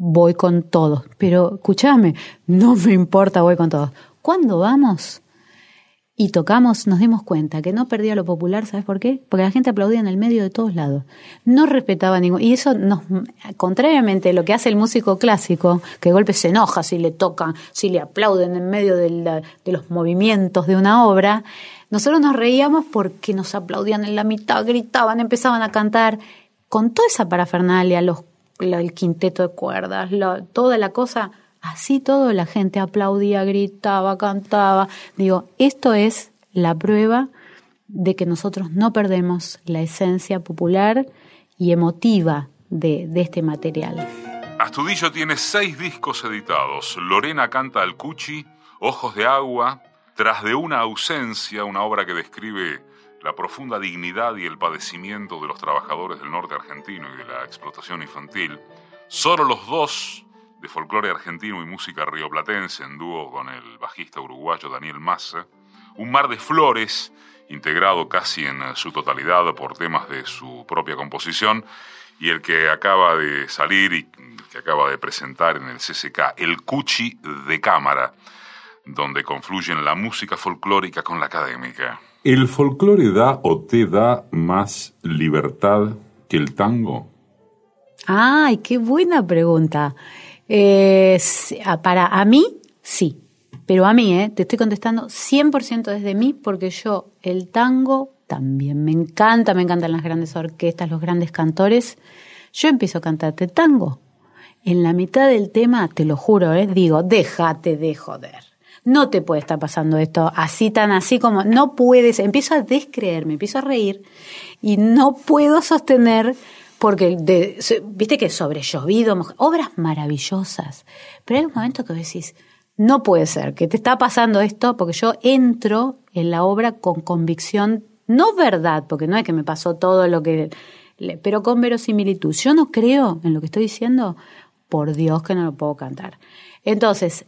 voy con todo. Pero escúchame, no [LAUGHS] me importa, voy con todo. ¿Cuándo vamos? Y tocamos, nos dimos cuenta que no perdía lo popular, ¿sabes por qué? Porque la gente aplaudía en el medio de todos lados. No respetaba ningún. Y eso, nos, contrariamente a lo que hace el músico clásico, que de golpe se enoja si le tocan, si le aplauden en medio de, de los movimientos de una obra, nosotros nos reíamos porque nos aplaudían en la mitad, gritaban, empezaban a cantar. Con toda esa parafernalia, los el quinteto de cuerdas, toda la cosa, así todo la gente aplaudía, gritaba, cantaba. Digo, esto es la prueba de que nosotros no perdemos la esencia popular y emotiva de, de este material. Astudillo tiene seis discos editados. Lorena canta al Cuchi, Ojos de Agua, Tras de una ausencia, una obra que describe la profunda dignidad y el padecimiento de los trabajadores del norte argentino y de la explotación infantil, Solo los dos de folclore argentino y música rioplatense en dúo con el bajista uruguayo Daniel Massa, un mar de flores integrado casi en su totalidad por temas de su propia composición y el que acaba de salir y que acaba de presentar en el CCK, el Cuchi de Cámara, donde confluyen la música folclórica con la académica. ¿El folclore da o te da más libertad que el tango? Ay, qué buena pregunta. Eh, para a mí, sí. Pero a mí, eh, te estoy contestando 100% desde mí, porque yo el tango también me encanta, me encantan las grandes orquestas, los grandes cantores. Yo empiezo a cantarte tango. En la mitad del tema, te lo juro, eh, digo, déjate de joder. No te puede estar pasando esto así tan así como no puedes. Empiezo a descreerme, empiezo a reír y no puedo sostener porque viste que sobre llovido, obras maravillosas, pero hay un momento que decís, no puede ser, que te está pasando esto, porque yo entro en la obra con convicción, no verdad, porque no es que me pasó todo lo que, pero con verosimilitud. Yo no creo en lo que estoy diciendo, por Dios que no lo puedo cantar. Entonces,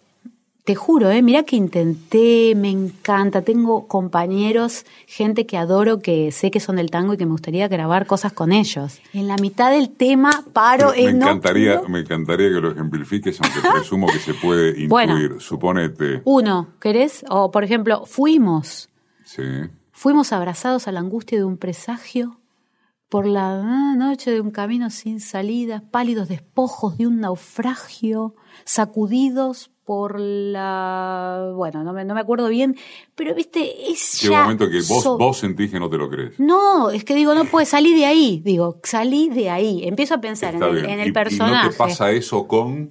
te juro, ¿eh? mira que intenté, me encanta, tengo compañeros, gente que adoro, que sé que son del tango y que me gustaría grabar cosas con ellos. En la mitad del tema paro me, encantaría, Me encantaría que lo ejemplifiques, aunque presumo que se puede [LAUGHS] intuir. Bueno, Suponete. Uno, ¿querés? O, por ejemplo, fuimos. Sí. Fuimos abrazados a la angustia de un presagio por la noche de un camino sin salida, pálidos despojos de un naufragio, sacudidos por la... Bueno, no me, no me acuerdo bien, pero viste, es Llega un momento que vos, vos sentís que no te lo crees. No, es que digo, no puede salir de ahí. Digo, salí de ahí. Empiezo a pensar en el, en el, personaje. ¿Y no te pasa eso con...?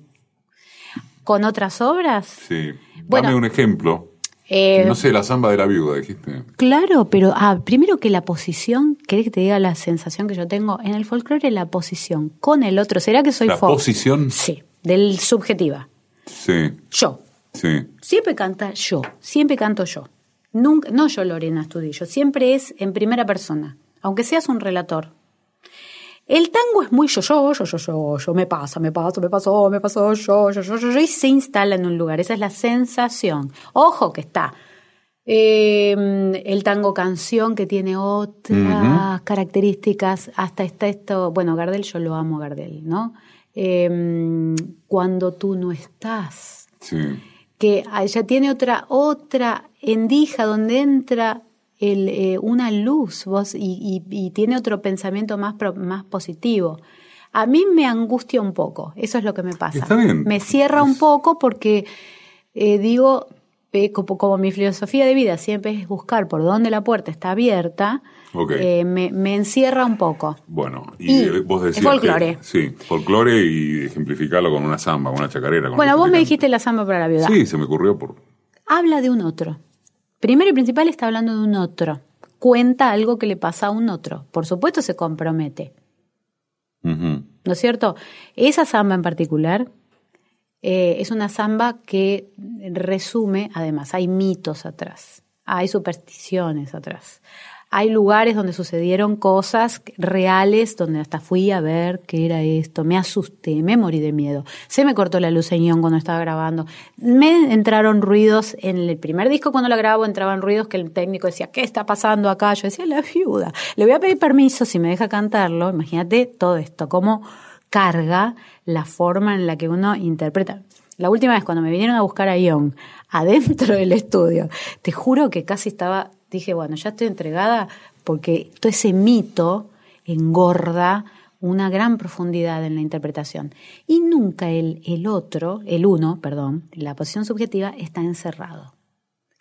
¿Con otras obras? Sí. Dame un ejemplo. Eh, no sé, la samba de la viuda, dijiste. Claro, pero ah, primero que la posición, ¿querés que te diga la sensación que yo tengo? En el folclore la posición con el otro. ¿Será que soy ¿La posición? Sí, del subjetiva. Sí. Yo. Sí. Siempre canta yo, siempre canto yo. Nunca, no yo Lorena Estudillo, siempre es en primera persona, aunque seas un relator. El tango es muy yo, yo, yo, yo, yo, yo, me pasa, me pasa, me pasó, me pasó, yo, yo, yo, yo, yo, y se instala en un lugar. Esa es la sensación. Ojo que está em, el tango canción que tiene otras características, hasta está esto, bueno, Gardel, yo lo amo Gardel, ¿no? Em, cuando tú no estás. Que ya tiene otra, otra endija donde entra el, eh, una luz vos, y, tiene otro pensamiento más, más positivo. A mí me angustia un poco, eso es lo que me pasa. Me cierra un poco porque eh, digo, eh, como, como, mi filosofía de vida siempre es buscar por dónde la puerta está abierta, eh, me, encierra un poco. Bueno, y, vos decías. Folclore. sí, folclore y ejemplificarlo con una samba, una chacarera. bueno, vos me dijiste la samba para la viuda. Sí, se me ocurrió por. Habla de un otro. Primero y principal está hablando de un otro. Cuenta algo que le pasa a un otro. Por supuesto se compromete. ¿No es cierto? Esa samba en particular eh, es una samba que resume, además, hay mitos atrás, hay supersticiones atrás, hay lugares donde sucedieron cosas reales, donde hasta fui a ver qué era esto, me asusté, me morí de miedo, se me cortó la luz cuando estaba grabando, me entraron ruidos, en el primer disco cuando la grabo entraban ruidos que el técnico decía, ¿qué está pasando acá? Yo decía, la viuda, le voy a pedir permiso si me deja cantarlo, imagínate todo esto, cómo carga la forma en la que uno interpreta. La última vez cuando me vinieron a buscar a Ion adentro del estudio, te juro que casi estaba dije, bueno, ya estoy entregada porque todo ese mito engorda una gran profundidad en la interpretación. Y nunca el, el otro, el uno, perdón, la posición subjetiva está encerrado.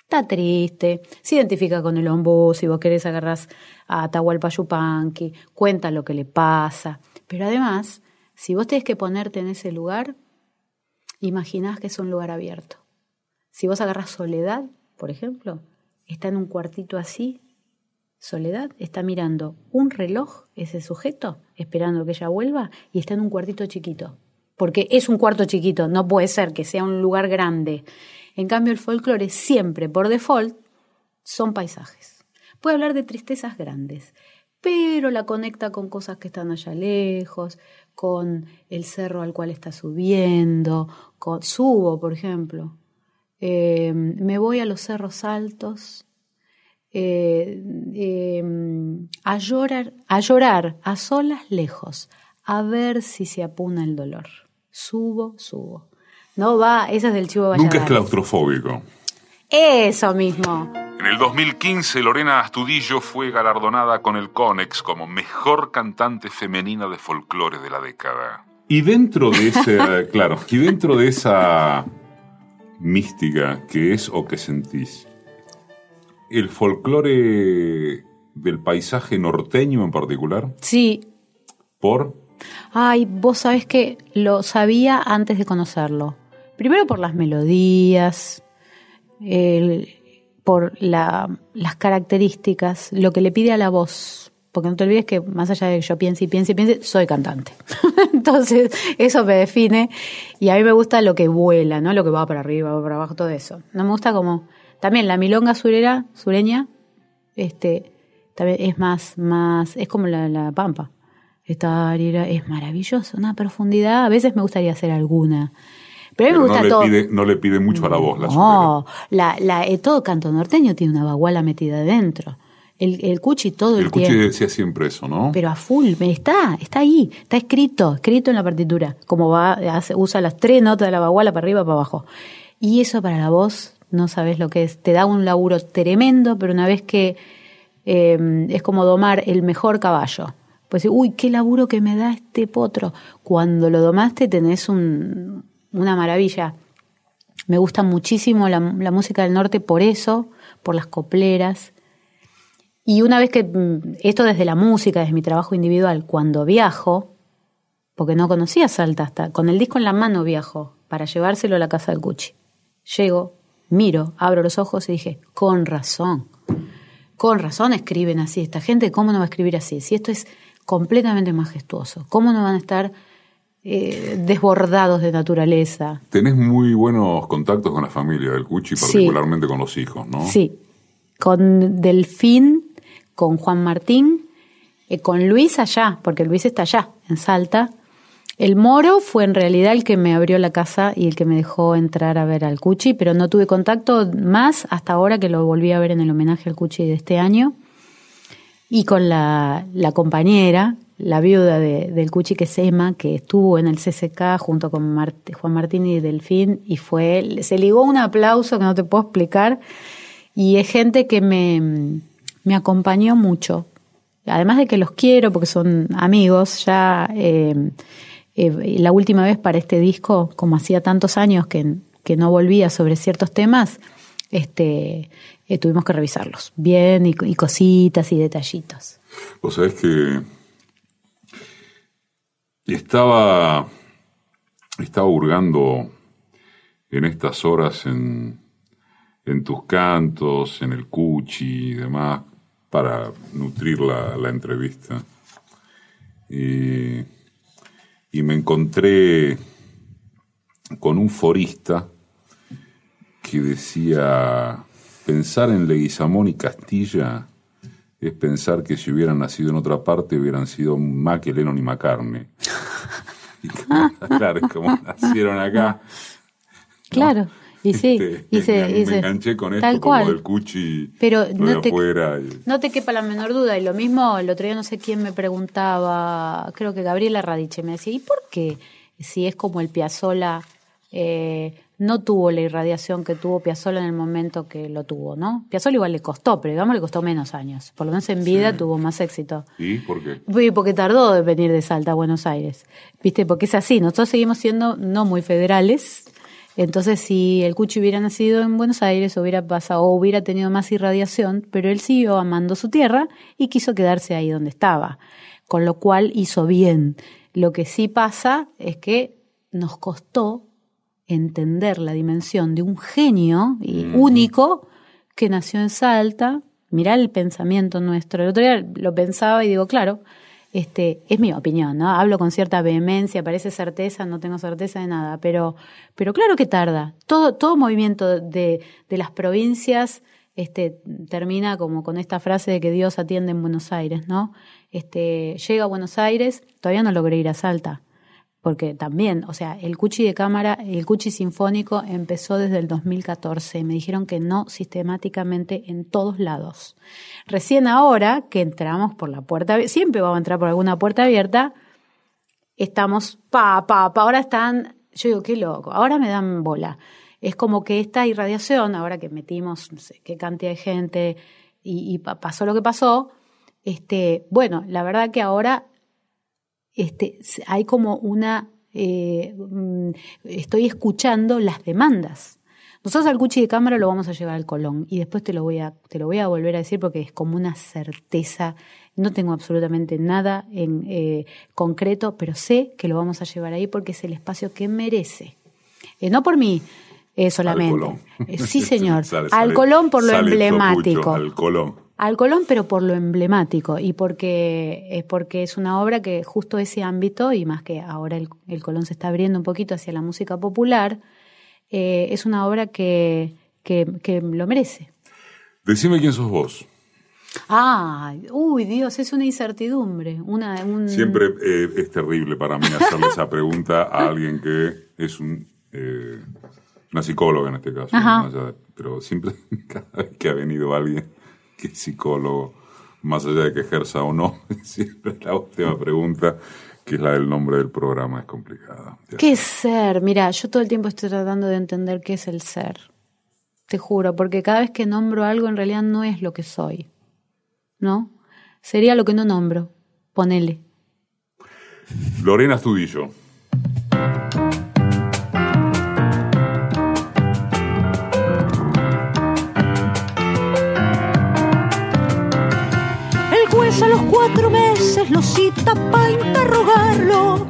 Está triste, se identifica con el ombú, si vos querés agarras a Atahualpa Yupanqui, cuenta lo que le pasa. Pero además, si vos tenés que ponerte en ese lugar, imaginás que es un lugar abierto. Si vos agarras soledad, por ejemplo, está en un cuartito así, soledad, está mirando un reloj, ese sujeto, esperando que ella vuelva, y está en un cuartito chiquito. Porque es un cuarto chiquito, no puede ser que sea un lugar grande. En cambio, el folclore siempre, por default, son paisajes. Puede hablar de tristezas grandes, pero la conecta con cosas que están allá lejos, con el cerro al cual está subiendo, con, subo, por ejemplo. Eh, me voy a los cerros altos eh, em, a llorar, a llorar a solas lejos, a ver si se apuna el dolor. Subo, subo. No va, esa es del chivo Nunca es claustrofóbico. Eso mismo. En el 2015, Lorena Astudillo fue galardonada con el Conex como mejor cantante femenina de folclore de la década. Y dentro de ese, [LAUGHS] claro, y dentro de esa mística que es o que sentís, el folclore del paisaje norteño en particular. Sí. ¿Por? Ay, vos sabés que lo sabía antes de conocerlo. Primero por las melodías, por las características, lo que le pide a la voz. Porque no te olvides que más allá de que yo piense y piense y piense, soy cantante. [LAUGHS] Entonces, eso me define. Y a mí me gusta lo que vuela, ¿no? Lo que va para arriba, va para abajo, todo eso. No me gusta como también la milonga surera, sureña, este, también es más, más, es como la, pampa. Esta es maravilloso, una profundidad. A veces me gustaría hacer alguna. Pero a mí me gusta no todo. Le pide, no le pide mucho a la voz la No, la, la, eh, todo canto norteño tiene una baguala metida adentro. El, el cuchi todo el, el cuchi decía siempre eso, ¿no? Pero a full, está, está ahí, está escrito, escrito en la partitura. Como va, usa las tres notas de la baguala para arriba, para abajo. Y eso para la voz no sabes lo que es. Te da un laburo tremendo, pero una vez que em, es como domar el mejor caballo. Pues, uy, qué laburo que me da este potro. Cuando lo domaste tenés un, una maravilla. Me gusta muchísimo la, la, música del norte por eso, por las copleras. Y una vez que, mm, esto desde la música, desde mi trabajo individual, cuando viajo, porque no conocía Salta hasta, con el disco en la mano viajo para llevárselo a la casa del Cuchi. Llego, miro, abro los ojos y dije, con razón, con razón escriben así esta gente, ¿cómo no va a escribir así? Si esto es completamente majestuoso, ¿cómo no van a estar eh, desbordados de naturaleza? Tenés muy buenos contactos con la familia del Cuchi, particularmente con los hijos, ¿no? Sí, con Delfín, con Juan Martín, eh, con Luis allá, porque Luis está allá, en Salta, el moro fue en realidad el que me abrió la casa y el que me dejó entrar a ver al Cuchi, pero no tuve contacto más hasta ahora que lo volví a ver en el homenaje al Cuchi de este año. Y con la, compañera, la viuda del Cuchi, que es Emma, que estuvo en el CCK junto con Juan Martín y Delfín, y fue, se ligó un aplauso que no te puedo explicar, y es gente que me, me acompañó mucho. Además de que los quiero porque son amigos, ya eh, eh, la última vez para este disco, como hacía tantos años que, que no volvía sobre ciertos temas, este, eh, tuvimos que revisarlos bien y, cositas y detallitos. Vos sabés que estaba, estaba hurgando en estas horas en, en tus cantos, en el cuchi y demás, para nutrir la, la entrevista. Y me encontré con un forista que decía, pensar en Leguizamón y Castilla es pensar que si hubieran nacido en otra parte hubieran sido Lennon y McCartney. [LAUGHS] y claro, como [LAUGHS] nacieron acá. Claro. Y sí, este, y me, enganché con esto tal como del cuchi Pero no te, no te quepa la menor duda. Y lo mismo, el otro día no sé quién me preguntaba, creo que Gabriela Radiche me decía, ¿y por qué si es como el Piazzola eh, no tuvo la irradiación que tuvo Piazzola en el momento que lo tuvo, ¿no? Piazzola igual le costó, pero digamos le costó menos años. Por lo menos en vida tuvo más éxito. ¿Y por qué? Porque tardó de venir de Salta a Buenos Aires. ¿Viste? Porque es así. Nosotros seguimos siendo no muy federales entonces, si el Cuchi hubiera nacido en Buenos Aires, hubiera pasado, o hubiera tenido más irradiación, pero él siguió amando su tierra y quiso quedarse ahí donde estaba, con lo cual hizo bien. Lo que sí pasa es que nos costó entender la dimensión de un genio y único que nació en Salta. Mirá el pensamiento nuestro. El otro día lo pensaba y digo, claro, este, es mi opinión, ¿no? Hablo con cierta vehemencia, parece certeza, no tengo certeza de nada, pero, pero claro que tarda. Todo, todo movimiento de, de las provincias este, termina como con esta frase de que Dios atiende en Buenos Aires, ¿no? Este, llega a Buenos Aires, todavía no logré ir a Salta. Porque también, o sea, el Cuchi de cámara, el Cuchi sinfónico empezó desde el 2014. Me dijeron que no sistemáticamente en todos lados. Recién ahora que entramos por la puerta, siempre vamos a entrar por alguna puerta abierta, estamos, pa, pa, pa, ahora están, yo digo, qué loco, ahora me dan bola. Es como que esta irradiación, ahora que metimos no sé qué cantidad de gente y, y pasó lo que pasó, este, bueno, la verdad que ahora este, hay como una, eh, mm, estoy escuchando las demandas. Nosotros al Cuchi de cámara lo vamos a llevar al Colón y después te lo voy a, te lo voy a volver a decir porque es como una certeza. No tengo absolutamente nada en eh, concreto, pero sé que lo vamos a llevar ahí porque es el espacio que merece. Eh, no por mí solamente. [LAUGHS] sí, señor. al Colón por lo emblemático. al Colón al Colón, pero por lo emblemático y porque es porque es una obra que justo ese ámbito, y más que ahora el, Colón se está abriendo un poquito hacia la música popular, eh, es una obra que, que, lo merece. Decime quién sos vos. Ah, uy, Dios, es una incertidumbre. Una, Siempre eh, es terrible para mí hacerle esa pregunta a alguien que es un, eh, una psicóloga en este caso. pero siempre, [LAUGHS] cada vez que ha venido alguien que psicólogo, más allá de que ejerza o no, [LAUGHS] siempre la última pregunta, que es la del nombre del programa, es complicada. ¿Qué es ser? Mira, yo todo el tiempo estoy tratando de entender qué es el ser. Te juro, porque cada vez que nombro algo en realidad no es lo que soy. ¿No? Sería lo que no nombro. Ponele. Lorena Estudillo. Meses lo cita para interrogarlo.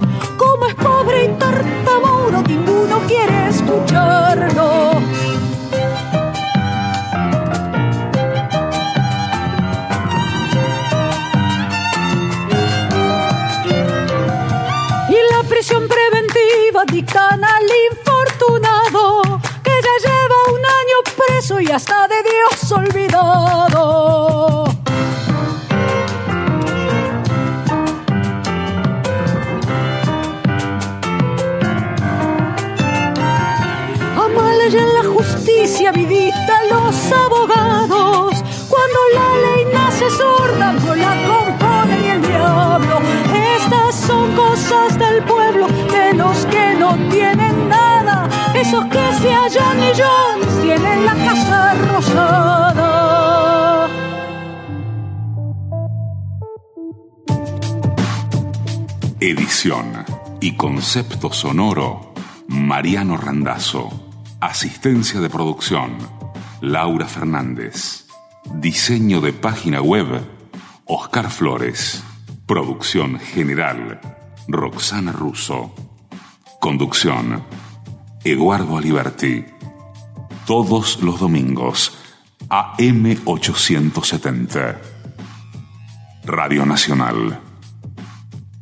Concepto sonoro, Mariano Randazzo. Asistencia de producción, Laura Fernández. Diseño de página web, Oscar Flores. Producción general, Roxana Russo. Conducción, Eduardo Aliberti. Todos los domingos, AM870. Radio Nacional.